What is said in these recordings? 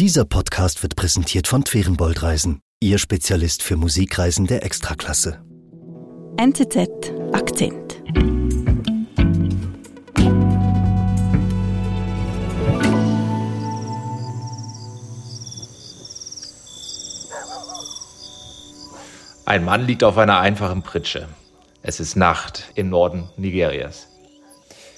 Dieser Podcast wird präsentiert von Twerenbold Reisen, Ihr Spezialist für Musikreisen der Extraklasse. NZZ Akzent. Ein Mann liegt auf einer einfachen Pritsche. Es ist Nacht im Norden Nigerias.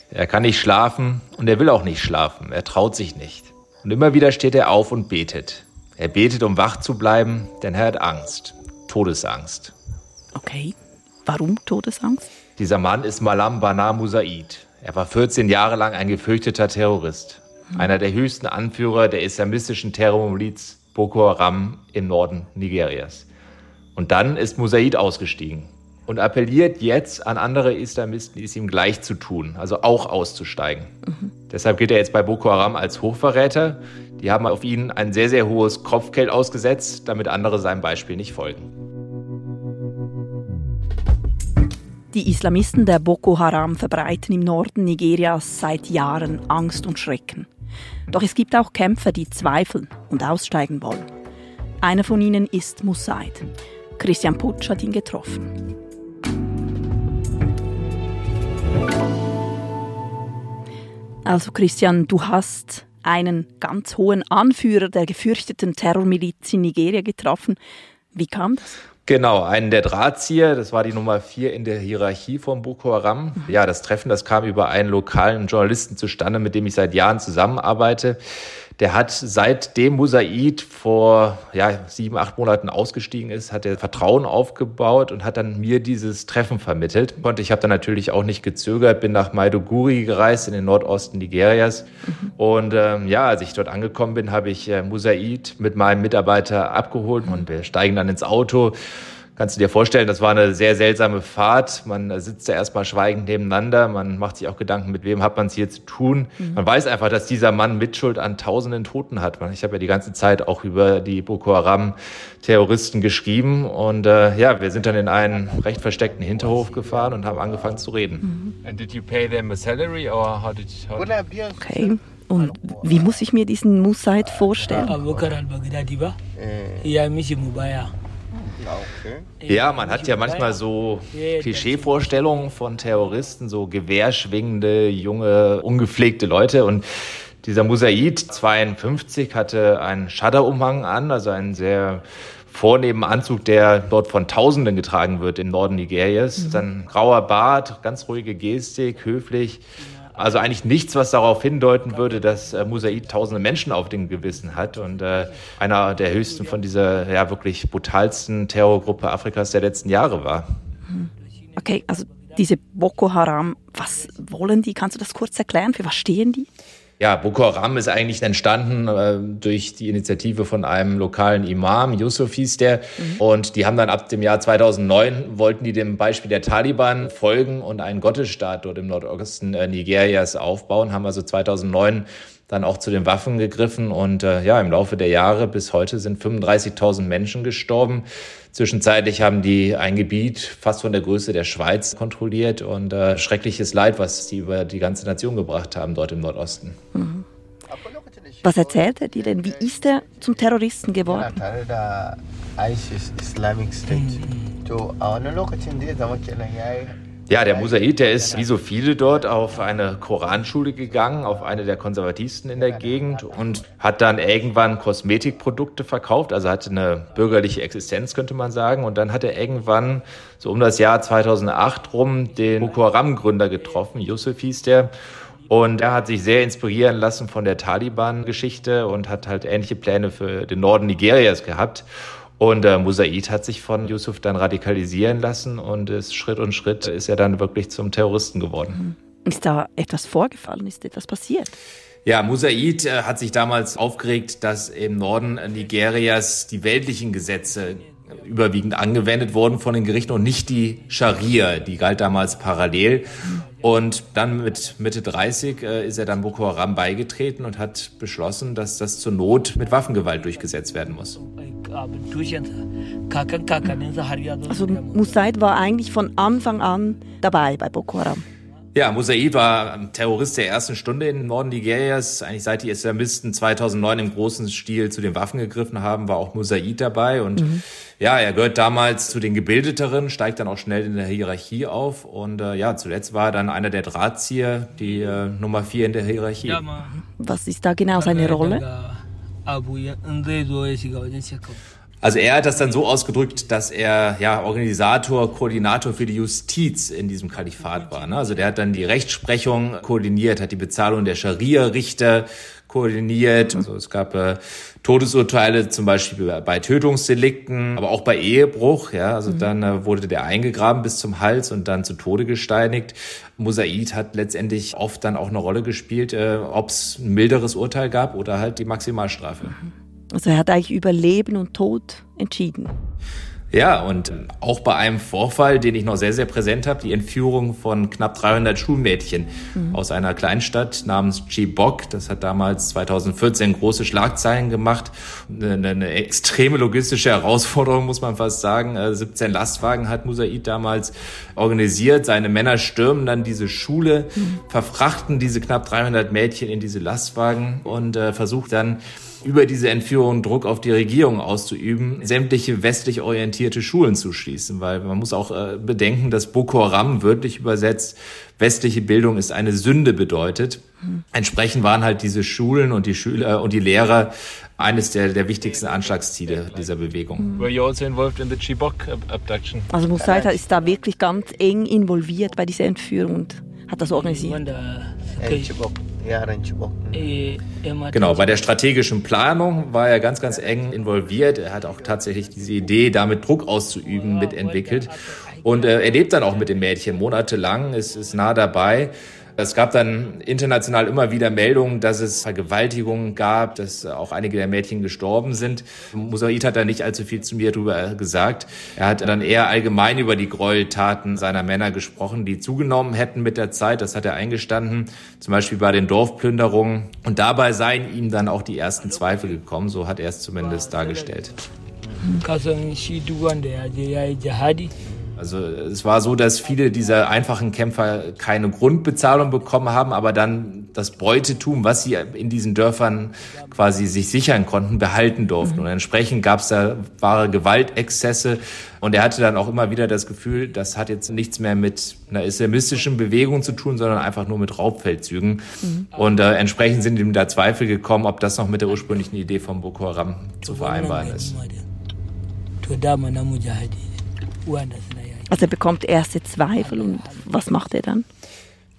Er kann nicht schlafen und er will auch nicht schlafen. Er traut sich nicht. Und immer wieder steht er auf und betet. Er betet, um wach zu bleiben, denn er hat Angst. Todesangst. Okay. Warum Todesangst? Dieser Mann ist Malam Bana Musaid. Er war 14 Jahre lang ein gefürchteter Terrorist. Einer der höchsten Anführer der islamistischen Terrormiliz Boko Haram im Norden Nigerias. Und dann ist Musaid ausgestiegen und appelliert jetzt an andere Islamisten, es ihm gleich zu tun, also auch auszusteigen. Mhm. Deshalb gilt er jetzt bei Boko Haram als Hochverräter. Die haben auf ihn ein sehr, sehr hohes Kopfgeld ausgesetzt, damit andere seinem Beispiel nicht folgen. Die Islamisten der Boko Haram verbreiten im Norden Nigerias seit Jahren Angst und Schrecken. Doch es gibt auch Kämpfer, die zweifeln und aussteigen wollen. Einer von ihnen ist Musaid. Christian Putsch hat ihn getroffen. Also Christian, du hast einen ganz hohen Anführer der gefürchteten Terrormiliz in Nigeria getroffen. Wie kam das? Genau, einen der Drahtzieher, das war die Nummer vier in der Hierarchie von Boko Haram. Mhm. Ja, das Treffen, das kam über einen lokalen Journalisten zustande, mit dem ich seit Jahren zusammenarbeite. Der hat seitdem Musaid vor ja, sieben, acht Monaten ausgestiegen ist, hat er Vertrauen aufgebaut und hat dann mir dieses Treffen vermittelt. Und ich habe dann natürlich auch nicht gezögert, bin nach Maiduguri gereist in den Nordosten Nigerias. Und ähm, ja, als ich dort angekommen bin, habe ich äh, Musaid mit meinem Mitarbeiter abgeholt und wir steigen dann ins Auto kannst du dir vorstellen, das war eine sehr seltsame Fahrt. Man sitzt da erstmal schweigend nebeneinander. Man macht sich auch Gedanken, mit wem hat man es hier zu tun. Mhm. Man weiß einfach, dass dieser Mann Mitschuld an tausenden Toten hat. Ich habe ja die ganze Zeit auch über die Boko Haram Terroristen geschrieben. Und äh, ja, wir sind dann in einen recht versteckten Hinterhof gefahren und haben angefangen zu reden. Mhm. And did you pay them a salary or how did you, how Okay. Und wie muss ich mir diesen Musaid vorstellen? Ja, man hat ja manchmal so Klischeevorstellungen von Terroristen, so gewehrschwingende, junge, ungepflegte Leute. Und dieser Musaid 52 hatte einen Schadderumhang an, also einen sehr vornehmen Anzug, der dort von Tausenden getragen wird im Norden Nigerias. Mhm. Dann grauer Bart, ganz ruhige Gestik, höflich. Also eigentlich nichts, was darauf hindeuten würde, dass äh, Musaid tausende Menschen auf dem Gewissen hat und äh, einer der höchsten von dieser ja wirklich brutalsten Terrorgruppe Afrikas der letzten Jahre war. Okay, also diese Boko Haram, was wollen die? Kannst du das kurz erklären? Für was stehen die? Ja, Boko Haram ist eigentlich entstanden äh, durch die Initiative von einem lokalen Imam, Yusuf hieß der. Mhm. Und die haben dann ab dem Jahr 2009, wollten die dem Beispiel der Taliban folgen und einen Gottesstaat dort im Nordosten äh, Nigerias aufbauen, haben also 2009 dann auch zu den Waffen gegriffen. Und äh, ja, im Laufe der Jahre bis heute sind 35.000 Menschen gestorben. Zwischenzeitlich haben die ein Gebiet fast von der Größe der Schweiz kontrolliert und äh, schreckliches Leid, was sie über die ganze Nation gebracht haben dort im Nordosten. Mhm. Was erzählt er dir denn? Wie ist er zum Terroristen geworden? ISIS Islamic State. Ja, der Musaid, der ist wie so viele dort auf eine Koranschule gegangen, auf eine der konservativsten in der Gegend und hat dann irgendwann Kosmetikprodukte verkauft, also hatte eine bürgerliche Existenz, könnte man sagen. Und dann hat er irgendwann so um das Jahr 2008 rum den Boko Haram-Gründer getroffen, Yusuf hieß der. Und er hat sich sehr inspirieren lassen von der Taliban-Geschichte und hat halt ähnliche Pläne für den Norden Nigerias gehabt. Und äh, Musaid hat sich von Yusuf dann radikalisieren lassen und ist Schritt und Schritt ist er dann wirklich zum Terroristen geworden. Mhm. Ist da etwas vorgefallen? Ist etwas passiert? Ja, Musaid äh, hat sich damals aufgeregt, dass im Norden Nigerias die weltlichen Gesetze überwiegend angewendet wurden von den Gerichten und nicht die Scharia, die galt damals parallel. Und dann mit Mitte 30 äh, ist er dann Boko Haram beigetreten und hat beschlossen, dass das zur Not mit Waffengewalt durchgesetzt werden muss. Also Musaid war eigentlich von Anfang an dabei bei Boko Haram. Ja, Musaid war Terrorist der ersten Stunde im Norden Nigerias. Eigentlich seit die Islamisten 2009 im großen Stil zu den Waffen gegriffen haben, war auch Musaid dabei. Und mhm. ja, er gehört damals zu den Gebildeteren, steigt dann auch schnell in der Hierarchie auf. Und äh, ja, zuletzt war er dann einer der Drahtzieher, die äh, Nummer vier in der Hierarchie. Was ist da genau seine Rolle? Also er hat das dann so ausgedrückt, dass er ja Organisator, Koordinator für die Justiz in diesem Kalifat war. Ne? Also der hat dann die Rechtsprechung koordiniert, hat die Bezahlung der Scharia-Richter koordiniert. Also es gab äh, Todesurteile zum Beispiel bei Tötungsdelikten, aber auch bei Ehebruch. Ja, also mhm. dann äh, wurde der eingegraben bis zum Hals und dann zu Tode gesteinigt. Musaid hat letztendlich oft dann auch eine Rolle gespielt, äh, ob es ein milderes Urteil gab oder halt die Maximalstrafe. Mhm. Also er hat eigentlich über Leben und Tod entschieden. Ja, und auch bei einem Vorfall, den ich noch sehr, sehr präsent habe, die Entführung von knapp 300 Schulmädchen mhm. aus einer Kleinstadt namens Chibok. Das hat damals 2014 große Schlagzeilen gemacht. Eine, eine extreme logistische Herausforderung, muss man fast sagen. 17 äh, Lastwagen hat Musaid damals organisiert. Seine Männer stürmen dann diese Schule, mhm. verfrachten diese knapp 300 Mädchen in diese Lastwagen und äh, versucht dann über diese Entführung Druck auf die Regierung auszuüben, sämtliche westlich orientierte Schulen zu schließen, weil man muss auch äh, bedenken, dass Boko Haram wörtlich übersetzt westliche Bildung ist eine Sünde bedeutet. Mhm. Entsprechend waren halt diese Schulen und die Schüler und die Lehrer eines der, der wichtigsten Anschlagsziele dieser Bewegung. Were you also involved in the Chibok abduction? Also Musaita ist da wirklich ganz eng involviert bei dieser Entführung und hat das organisiert. Genau, bei der strategischen Planung war er ganz, ganz eng involviert. Er hat auch tatsächlich diese Idee, damit Druck auszuüben, mitentwickelt. Und äh, er lebt dann auch mit dem Mädchen monatelang, ist, ist nah dabei. Es gab dann international immer wieder Meldungen, dass es Vergewaltigungen gab, dass auch einige der Mädchen gestorben sind. Musaid hat da nicht allzu viel zu mir darüber gesagt. Er hat dann eher allgemein über die Gräueltaten seiner Männer gesprochen, die zugenommen hätten mit der Zeit. Das hat er eingestanden, zum Beispiel bei den Dorfplünderungen. Und dabei seien ihm dann auch die ersten Zweifel gekommen, so hat er es zumindest dargestellt. Also es war so, dass viele dieser einfachen Kämpfer keine Grundbezahlung bekommen haben, aber dann das Beutetum, was sie in diesen Dörfern quasi sich sichern konnten, behalten durften. Und entsprechend gab es da wahre Gewaltexzesse. Und er hatte dann auch immer wieder das Gefühl, das hat jetzt nichts mehr mit einer islamistischen Bewegung zu tun, sondern einfach nur mit Raubfeldzügen. Mhm. Und äh, entsprechend sind ihm da Zweifel gekommen, ob das noch mit der ursprünglichen Idee von Boko Haram zu vereinbaren ist. Also er bekommt erste Zweifel und was macht er dann?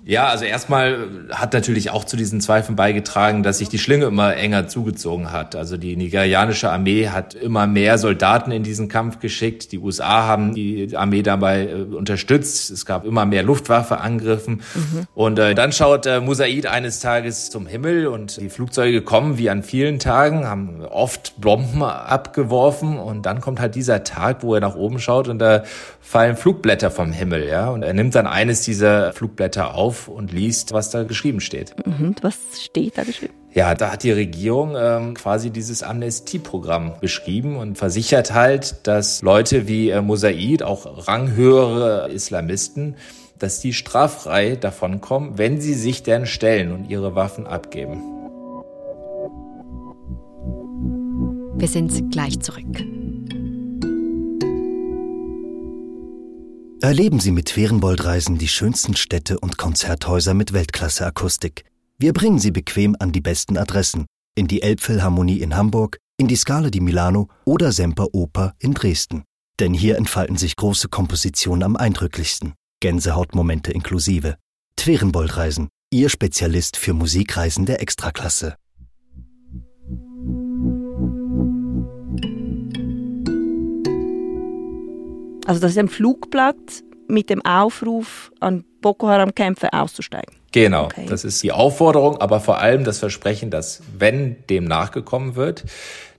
Ja, also erstmal hat natürlich auch zu diesen Zweifeln beigetragen, dass sich die Schlinge immer enger zugezogen hat. Also die nigerianische Armee hat immer mehr Soldaten in diesen Kampf geschickt. Die USA haben die Armee dabei äh, unterstützt. Es gab immer mehr Luftwaffeangriffen. Mhm. Und äh, dann schaut äh, Musaid eines Tages zum Himmel und die Flugzeuge kommen wie an vielen Tagen, haben oft Bomben abgeworfen und dann kommt halt dieser Tag, wo er nach oben schaut und da fallen Flugblätter vom Himmel, ja. Und er nimmt dann eines dieser Flugblätter auf auf und liest, was da geschrieben steht. Mhm, was steht da geschrieben? Ja, da hat die Regierung ähm, quasi dieses Amnestieprogramm beschrieben und versichert halt, dass Leute wie äh, Mosaid, auch ranghöhere Islamisten, dass die straffrei davonkommen, wenn sie sich denn stellen und ihre Waffen abgeben. Wir sind gleich zurück. Erleben Sie mit Ferienboldreisen die schönsten Städte und Konzerthäuser mit Weltklasse-Akustik. Wir bringen Sie bequem an die besten Adressen. In die Elbphilharmonie in Hamburg, in die Scala di Milano oder Semper Oper in Dresden. Denn hier entfalten sich große Kompositionen am eindrücklichsten. Gänsehautmomente inklusive. Twerenboldreisen, Ihr Spezialist für Musikreisen der Extraklasse. Also das ist ein Flugblatt mit dem Aufruf an Boko Haram-Kämpfer auszusteigen. Genau, okay. das ist die Aufforderung, aber vor allem das Versprechen, dass wenn dem nachgekommen wird,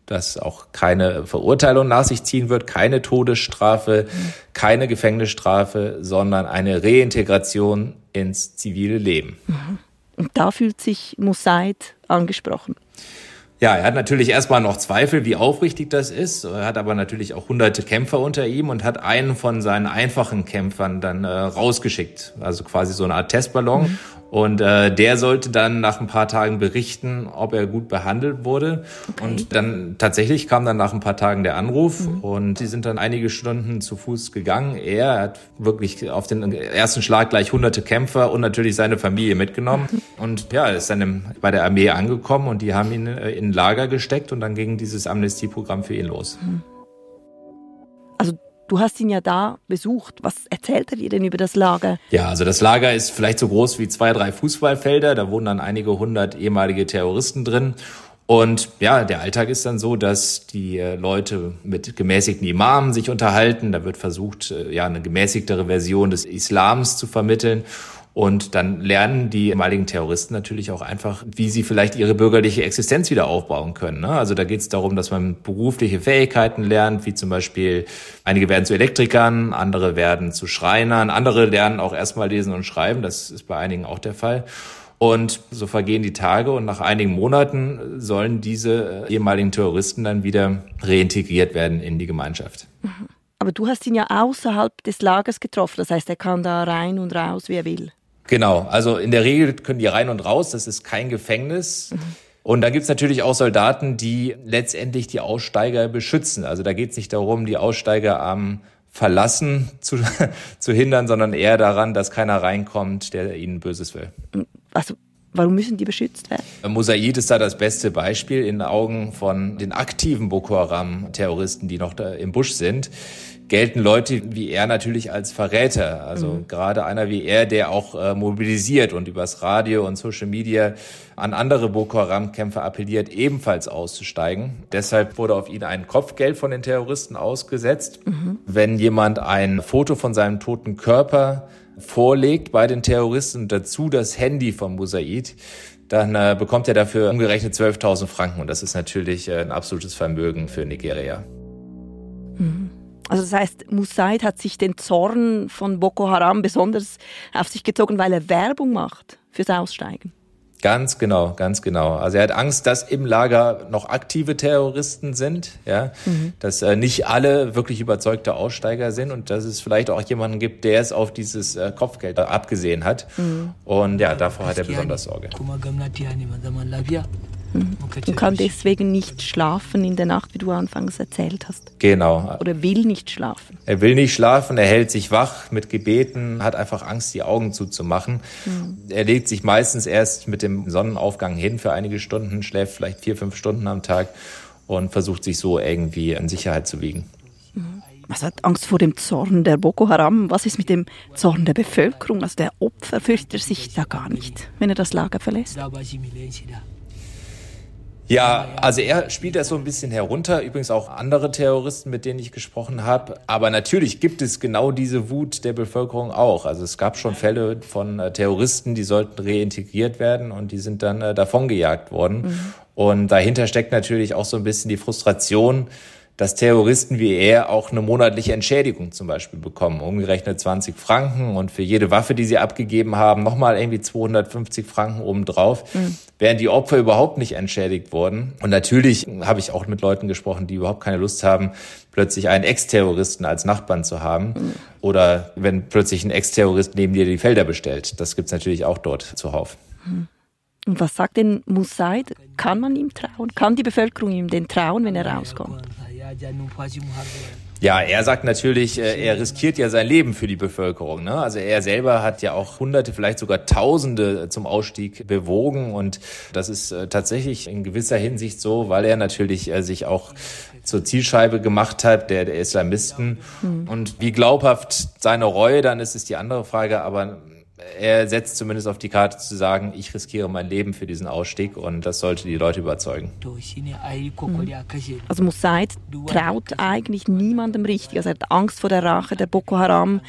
dass auch keine Verurteilung nach sich ziehen wird, keine Todesstrafe, keine Gefängnisstrafe, sondern eine Reintegration ins zivile Leben. Mhm. Und da fühlt sich Musaid angesprochen. Ja, er hat natürlich erstmal noch Zweifel, wie aufrichtig das ist. Er hat aber natürlich auch hunderte Kämpfer unter ihm und hat einen von seinen einfachen Kämpfern dann äh, rausgeschickt. Also quasi so eine Art Testballon. Mhm. Und äh, der sollte dann nach ein paar Tagen berichten, ob er gut behandelt wurde. Okay. Und dann tatsächlich kam dann nach ein paar Tagen der Anruf mhm. und sie sind dann einige Stunden zu Fuß gegangen. Er hat wirklich auf den ersten Schlag gleich hunderte Kämpfer und natürlich seine Familie mitgenommen. Mhm. Und ja, ist dann im, bei der Armee angekommen und die haben ihn äh, in ein Lager gesteckt und dann ging dieses Amnestieprogramm für ihn los. Mhm. Du hast ihn ja da besucht. Was erzählt er dir denn über das Lager? Ja, also das Lager ist vielleicht so groß wie zwei, drei Fußballfelder. Da wohnen dann einige hundert ehemalige Terroristen drin. Und ja, der Alltag ist dann so, dass die äh, Leute mit gemäßigten Imamen sich unterhalten. Da wird versucht, äh, ja, eine gemäßigtere Version des Islams zu vermitteln. Und dann lernen die ehemaligen Terroristen natürlich auch einfach, wie sie vielleicht ihre bürgerliche Existenz wieder aufbauen können. Ne? Also da geht es darum, dass man berufliche Fähigkeiten lernt, wie zum Beispiel einige werden zu Elektrikern, andere werden zu Schreinern, andere lernen auch erstmal lesen und schreiben. Das ist bei einigen auch der Fall. Und so vergehen die Tage und nach einigen Monaten sollen diese ehemaligen Terroristen dann wieder reintegriert werden in die Gemeinschaft. Aber du hast ihn ja außerhalb des Lagers getroffen, das heißt, er kann da rein und raus, wie er will. Genau, also in der Regel können die rein und raus, das ist kein Gefängnis. Mhm. Und dann gibt's natürlich auch Soldaten, die letztendlich die Aussteiger beschützen. Also da geht's nicht darum, die Aussteiger am Verlassen zu, zu hindern, sondern eher daran, dass keiner reinkommt, der ihnen Böses will. Also Warum müssen die beschützt werden? Mosaid ist da das beste Beispiel in den Augen von den aktiven Boko Haram-Terroristen, die noch da im Busch sind gelten Leute wie er natürlich als Verräter. Also mhm. gerade einer wie er, der auch äh, mobilisiert und übers Radio und Social Media an andere Boko Haram-Kämpfer appelliert, ebenfalls auszusteigen. Deshalb wurde auf ihn ein Kopfgeld von den Terroristen ausgesetzt. Mhm. Wenn jemand ein Foto von seinem toten Körper vorlegt bei den Terroristen und dazu das Handy von Musaid, dann äh, bekommt er dafür umgerechnet 12.000 Franken. Und das ist natürlich äh, ein absolutes Vermögen für Nigeria. Mhm. Also das heißt, Musaid hat sich den Zorn von Boko Haram besonders auf sich gezogen, weil er Werbung macht fürs Aussteigen. Ganz genau, ganz genau. Also er hat Angst, dass im Lager noch aktive Terroristen sind, ja, mhm. dass äh, nicht alle wirklich überzeugte Aussteiger sind und dass es vielleicht auch jemanden gibt, der es auf dieses äh, Kopfgeld abgesehen hat. Mhm. Und ja, davor hat er besonders Sorge. Und kann deswegen nicht schlafen in der Nacht, wie du anfangs erzählt hast. Genau. Oder will nicht schlafen. Er will nicht schlafen, er hält sich wach mit Gebeten, hat einfach Angst, die Augen zuzumachen. Mhm. Er legt sich meistens erst mit dem Sonnenaufgang hin für einige Stunden, schläft vielleicht vier, fünf Stunden am Tag und versucht sich so irgendwie in Sicherheit zu wiegen. Mhm. Was hat Angst vor dem Zorn der Boko Haram? Was ist mit dem Zorn der Bevölkerung? Also der Opfer fürchtet sich da gar nicht, wenn er das Lager verlässt. Ja, also er spielt das so ein bisschen herunter. Übrigens auch andere Terroristen, mit denen ich gesprochen habe. Aber natürlich gibt es genau diese Wut der Bevölkerung auch. Also es gab schon Fälle von äh, Terroristen, die sollten reintegriert werden und die sind dann äh, davongejagt worden. Mhm. Und dahinter steckt natürlich auch so ein bisschen die Frustration, dass Terroristen wie er auch eine monatliche Entschädigung zum Beispiel bekommen, umgerechnet 20 Franken und für jede Waffe, die sie abgegeben haben, nochmal irgendwie 250 Franken obendrauf, mhm. während die Opfer überhaupt nicht entschädigt wurden. Und natürlich habe ich auch mit Leuten gesprochen, die überhaupt keine Lust haben, plötzlich einen Ex-Terroristen als Nachbarn zu haben mhm. oder wenn plötzlich ein Ex-Terrorist neben dir die Felder bestellt. Das gibt's natürlich auch dort zuhauf. Mhm. Und was sagt denn Musaid? Kann man ihm trauen? Kann die Bevölkerung ihm denn trauen, wenn er rauskommt? Ja, er sagt natürlich, äh, er riskiert ja sein Leben für die Bevölkerung. Ne? Also er selber hat ja auch Hunderte, vielleicht sogar Tausende zum Ausstieg bewogen und das ist äh, tatsächlich in gewisser Hinsicht so, weil er natürlich äh, sich auch zur Zielscheibe gemacht hat der, der Islamisten. Mhm. Und wie glaubhaft seine Reue dann ist, ist die andere Frage. Aber er setzt zumindest auf die Karte zu sagen, ich riskiere mein Leben für diesen Ausstieg und das sollte die Leute überzeugen. Mhm. Also Mosaid traut eigentlich niemandem richtig. Also er hat Angst vor der Rache der Boko Haram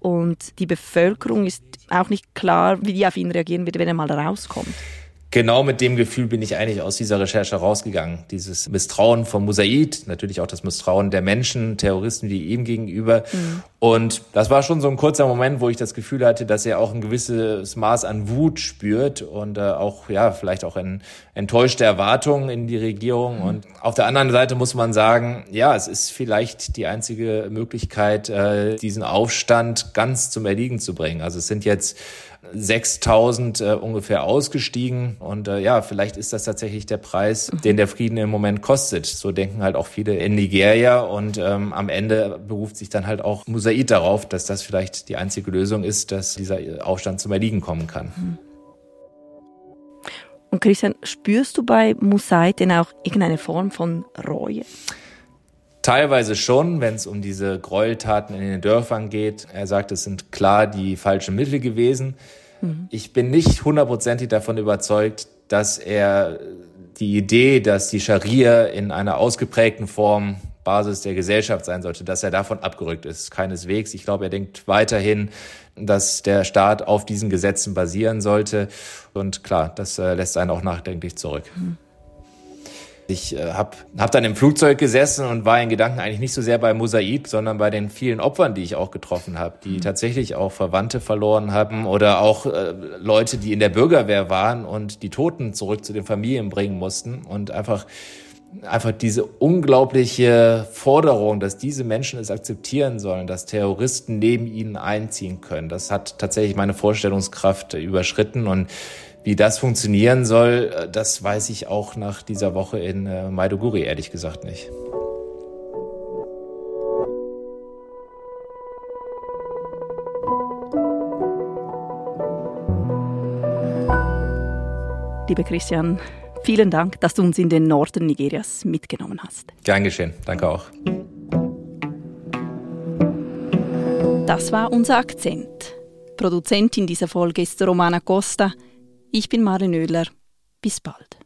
und die Bevölkerung ist auch nicht klar, wie die auf ihn reagieren wird, wenn er mal rauskommt. Genau mit dem Gefühl bin ich eigentlich aus dieser Recherche rausgegangen. Dieses Misstrauen von Mosaid, natürlich auch das Misstrauen der Menschen, Terroristen wie ihm gegenüber. Mhm. Und das war schon so ein kurzer Moment, wo ich das Gefühl hatte, dass er auch ein gewisses Maß an Wut spürt und äh, auch, ja, vielleicht auch ein, enttäuschte Erwartungen in die Regierung. Mhm. Und auf der anderen Seite muss man sagen, ja, es ist vielleicht die einzige Möglichkeit, äh, diesen Aufstand ganz zum Erliegen zu bringen. Also es sind jetzt 6000 äh, ungefähr ausgestiegen. Und äh, ja, vielleicht ist das tatsächlich der Preis, den der Frieden im Moment kostet. So denken halt auch viele in Nigeria. Und ähm, am Ende beruft sich dann halt auch Musaid darauf, dass das vielleicht die einzige Lösung ist, dass dieser Aufstand zum Erliegen kommen kann. Und Christian, spürst du bei Musaid denn auch irgendeine Form von Reue? Teilweise schon, wenn es um diese Gräueltaten in den Dörfern geht. Er sagt, es sind klar die falschen Mittel gewesen. Mhm. Ich bin nicht hundertprozentig davon überzeugt, dass er die Idee, dass die Scharia in einer ausgeprägten Form Basis der Gesellschaft sein sollte, dass er davon abgerückt ist. Keineswegs. Ich glaube, er denkt weiterhin, dass der Staat auf diesen Gesetzen basieren sollte. Und klar, das äh, lässt einen auch nachdenklich zurück. Mhm. Ich äh, habe hab dann im Flugzeug gesessen und war in Gedanken eigentlich nicht so sehr bei Mosaid, sondern bei den vielen Opfern, die ich auch getroffen habe, die mhm. tatsächlich auch Verwandte verloren haben oder auch äh, Leute, die in der Bürgerwehr waren und die Toten zurück zu den Familien bringen mussten und einfach einfach diese unglaubliche Forderung, dass diese Menschen es akzeptieren sollen, dass Terroristen neben ihnen einziehen können. Das hat tatsächlich meine Vorstellungskraft überschritten und wie das funktionieren soll, äh, das weiß ich auch nach dieser Woche in äh, Maiduguri ehrlich gesagt nicht. Lieber Christian, vielen Dank, dass du uns in den Norden Nigerias mitgenommen hast. Gern geschehen, danke auch. Das war unser Akzent. Produzentin dieser Folge ist Romana Costa. Ich bin Marin Oehler. Bis bald.